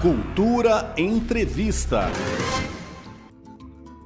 Cultura Entrevista.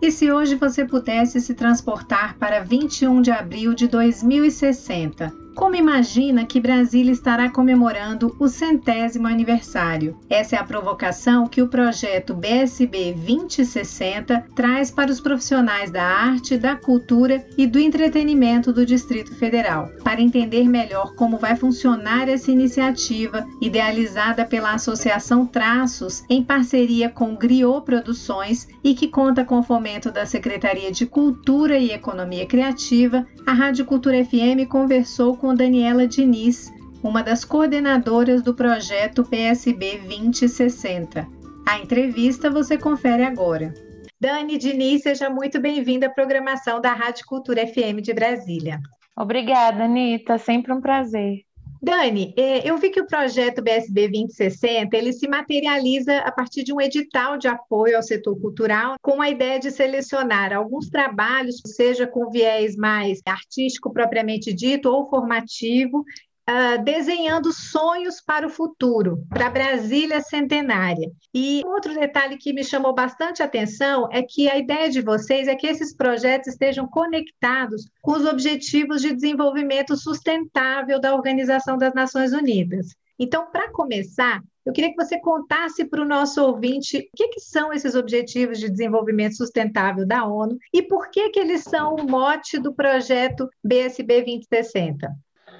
E se hoje você pudesse se transportar para 21 de abril de 2060? Como imagina que Brasília estará comemorando o centésimo aniversário? Essa é a provocação que o projeto BSB 2060 traz para os profissionais da arte, da cultura e do entretenimento do Distrito Federal. Para entender melhor como vai funcionar essa iniciativa, idealizada pela Associação Traços em parceria com Griot Produções e que conta com o fomento da Secretaria de Cultura e Economia Criativa, a Rádio Cultura FM conversou com Daniela Diniz, uma das coordenadoras do projeto PSB 2060. A entrevista você confere agora. Dani Diniz, seja muito bem-vinda à programação da Rádio Cultura FM de Brasília. Obrigada, Anitta, sempre um prazer. Dani, é, eu vi que o projeto BSB 2060 ele se materializa a partir de um edital de apoio ao setor cultural, com a ideia de selecionar alguns trabalhos, seja com viés mais artístico propriamente dito ou formativo, Uh, desenhando sonhos para o futuro, para Brasília centenária. E outro detalhe que me chamou bastante atenção é que a ideia de vocês é que esses projetos estejam conectados com os objetivos de desenvolvimento sustentável da Organização das Nações Unidas. Então, para começar, eu queria que você contasse para o nosso ouvinte o que, que, são esses Objetivos de Desenvolvimento Sustentável da ONU e por que, que eles são o mote do projeto BSB 2060.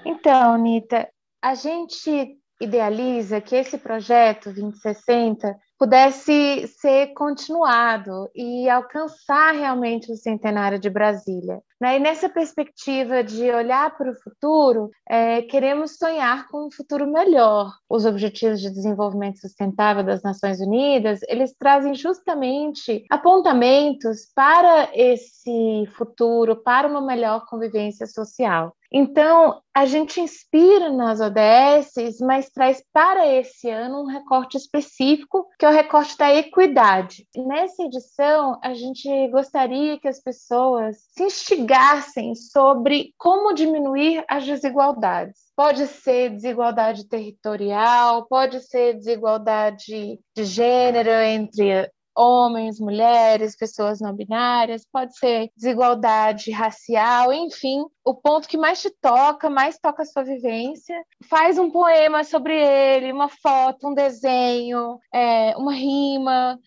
Então, Nita, a gente idealiza que esse projeto 2060 pudesse ser continuado e alcançar realmente o centenário de Brasília. Né? E nessa perspectiva de olhar para o futuro, é, queremos sonhar com um futuro melhor. Os Objetivos de Desenvolvimento Sustentável das Nações Unidas, eles trazem justamente apontamentos para esse futuro, para uma melhor convivência social. Então, a gente inspira nas ODSs, mas traz para esse ano um recorte específico, que é o recorte da equidade. Nessa edição, a gente gostaria que as pessoas se instigassem sobre como diminuir as desigualdades. Pode ser desigualdade territorial, pode ser desigualdade de gênero entre homens, mulheres, pessoas não binárias, pode ser desigualdade racial, enfim, o ponto que mais te toca, mais toca a sua vivência. Faz um poema sobre ele, uma foto, um desenho, é, uma rima,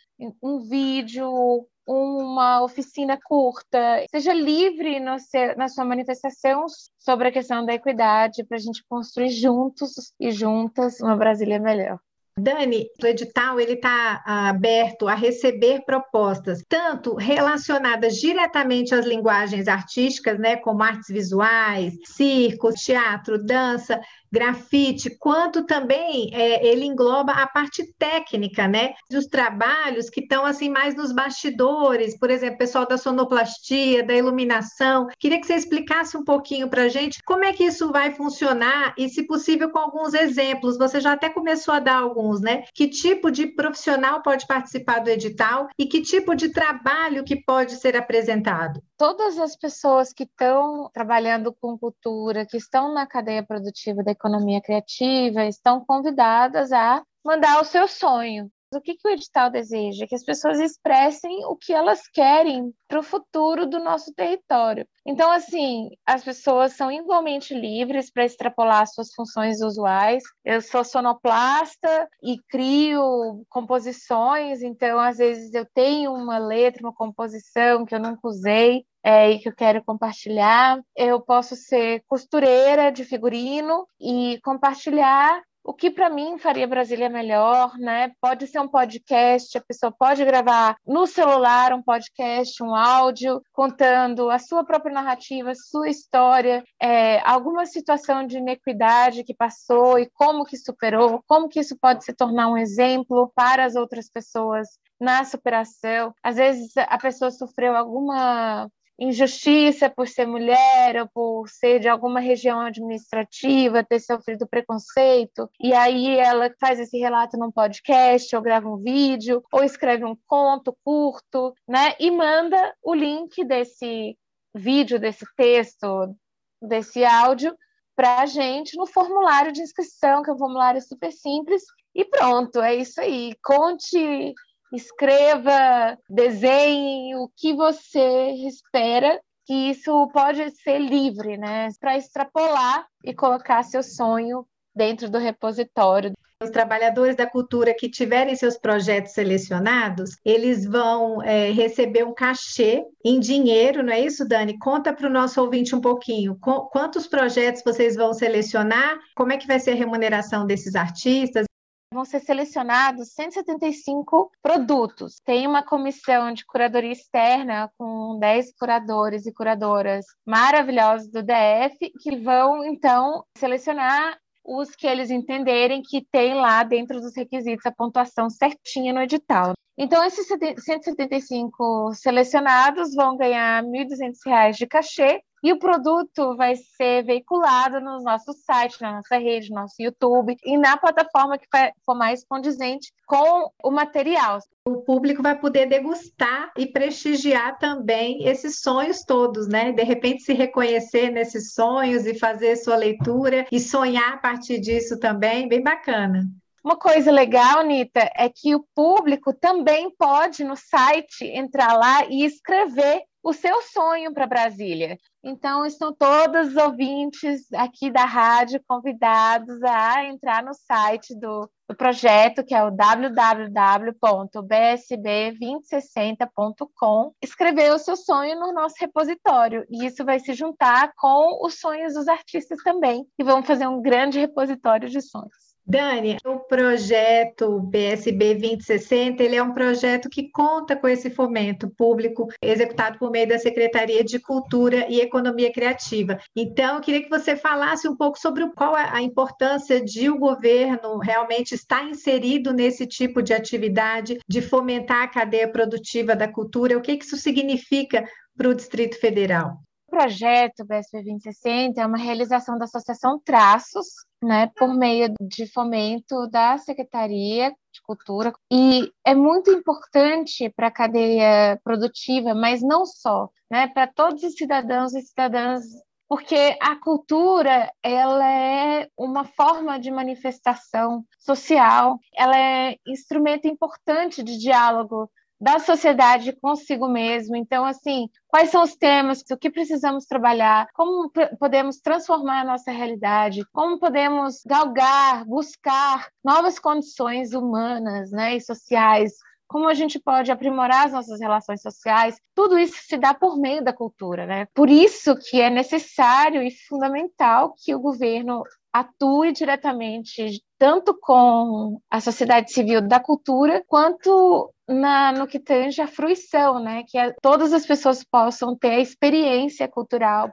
um vídeo, uma oficina curta. Seja livre seu, na sua manifestação sobre a questão da equidade para a gente construir juntos e juntas uma Brasília melhor. Dani, o edital ele está aberto a receber propostas, tanto relacionadas diretamente às linguagens artísticas, né, como artes visuais, circo, teatro, dança, grafite, quanto também é, ele engloba a parte técnica, né, dos trabalhos que estão assim mais nos bastidores, por exemplo, pessoal da sonoplastia, da iluminação. Queria que você explicasse um pouquinho para gente como é que isso vai funcionar e, se possível, com alguns exemplos. Você já até começou a dar alguns, né? Que tipo de profissional pode participar do edital e que tipo de trabalho que pode ser apresentado? Todas as pessoas que estão trabalhando com cultura, que estão na cadeia produtiva da economia criativa estão convidadas a mandar o seu sonho. O que, que o edital deseja? Que as pessoas expressem o que elas querem para o futuro do nosso território. Então, assim, as pessoas são igualmente livres para extrapolar suas funções usuais. Eu sou sonoplasta e crio composições, então, às vezes, eu tenho uma letra, uma composição que eu nunca usei, é, e que eu quero compartilhar. Eu posso ser costureira de figurino e compartilhar o que para mim faria Brasília melhor, né? Pode ser um podcast, a pessoa pode gravar no celular um podcast, um áudio, contando a sua própria narrativa, sua história, é, alguma situação de inequidade que passou e como que superou, como que isso pode se tornar um exemplo para as outras pessoas na superação. Às vezes a pessoa sofreu alguma injustiça por ser mulher ou por ser de alguma região administrativa, ter sofrido preconceito, e aí ela faz esse relato num podcast, ou grava um vídeo, ou escreve um conto curto, né? E manda o link desse vídeo, desse texto, desse áudio para a gente no formulário de inscrição, que é um formulário super simples, E pronto, é isso aí. Conte, escreva, desenhe o que você espera que isso pode ser livre, né? Para extrapolar e colocar seu sonho dentro do repositório. Os trabalhadores da cultura que tiverem seus projetos selecionados, eles vão é, receber um cachê em dinheiro, não é isso, Dani? Conta para o nosso ouvinte um pouquinho. Quantos projetos vocês vão selecionar? Como é que vai ser a remuneração desses artistas? Vão ser selecionados 175 produtos. Tem uma comissão de curadoria externa com 10 curadores e curadoras maravilhosos do DF que vão então selecionar os que eles entenderem que tem lá dentro dos requisitos a pontuação certinha no edital. Então, esses 175 selecionados vão ganhar R$ 1.200 de cachê e o produto vai ser veiculado no nosso site, na nossa rede, no nosso YouTube e na plataforma que for mais condizente com o material. O público vai poder degustar e prestigiar também esses sonhos todos, né? De repente se reconhecer nesses sonhos e fazer sua leitura e sonhar a partir disso também, bem bacana. Uma coisa legal, Nita, é que o público também pode no site entrar lá e escrever o seu sonho para Brasília. Então, estão todos os ouvintes aqui da rádio convidados a entrar no site do, do projeto, que é o www.bsb2060.com, escrever o seu sonho no nosso repositório. E isso vai se juntar com os sonhos dos artistas também, e vamos fazer um grande repositório de sonhos. Dani, o projeto PSB 2060, ele é um projeto que conta com esse fomento público executado por meio da Secretaria de Cultura e Economia Criativa. Então, eu queria que você falasse um pouco sobre qual é a importância de o governo realmente estar inserido nesse tipo de atividade, de fomentar a cadeia produtiva da cultura, o que isso significa para o Distrito Federal? Projeto BSP 2060 é uma realização da Associação Traços, né, por meio de fomento da Secretaria de Cultura. E é muito importante para a cadeia produtiva, mas não só, né, para todos os cidadãos e cidadãs porque a cultura ela é uma forma de manifestação social, ela é instrumento importante de diálogo da sociedade consigo mesmo. Então, assim, quais são os temas, o que precisamos trabalhar, como podemos transformar a nossa realidade, como podemos galgar, buscar novas condições humanas né, e sociais, como a gente pode aprimorar as nossas relações sociais, tudo isso se dá por meio da cultura, né? Por isso que é necessário e fundamental que o governo atue diretamente tanto com a sociedade civil da cultura quanto na, no que tange a fruição, né? Que é, todas as pessoas possam ter a experiência cultural.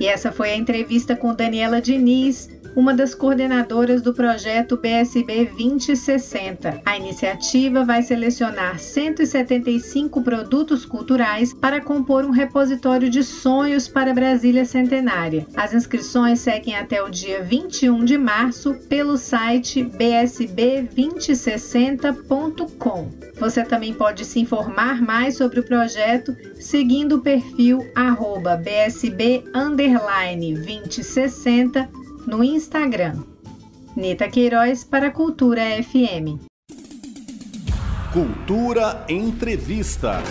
E essa foi a entrevista com Daniela Diniz, uma das coordenadoras do projeto BSB 2060. A iniciativa vai selecionar 175 produtos culturais para compor um repositório de sonhos para Brasília Centenária. As inscrições seguem até o dia 21 de março pelo site bsb2060.com. Você também pode se informar mais sobre o projeto seguindo o perfil bsb 2060 no Instagram. Nita Queiroz para Cultura FM. Cultura Entrevista.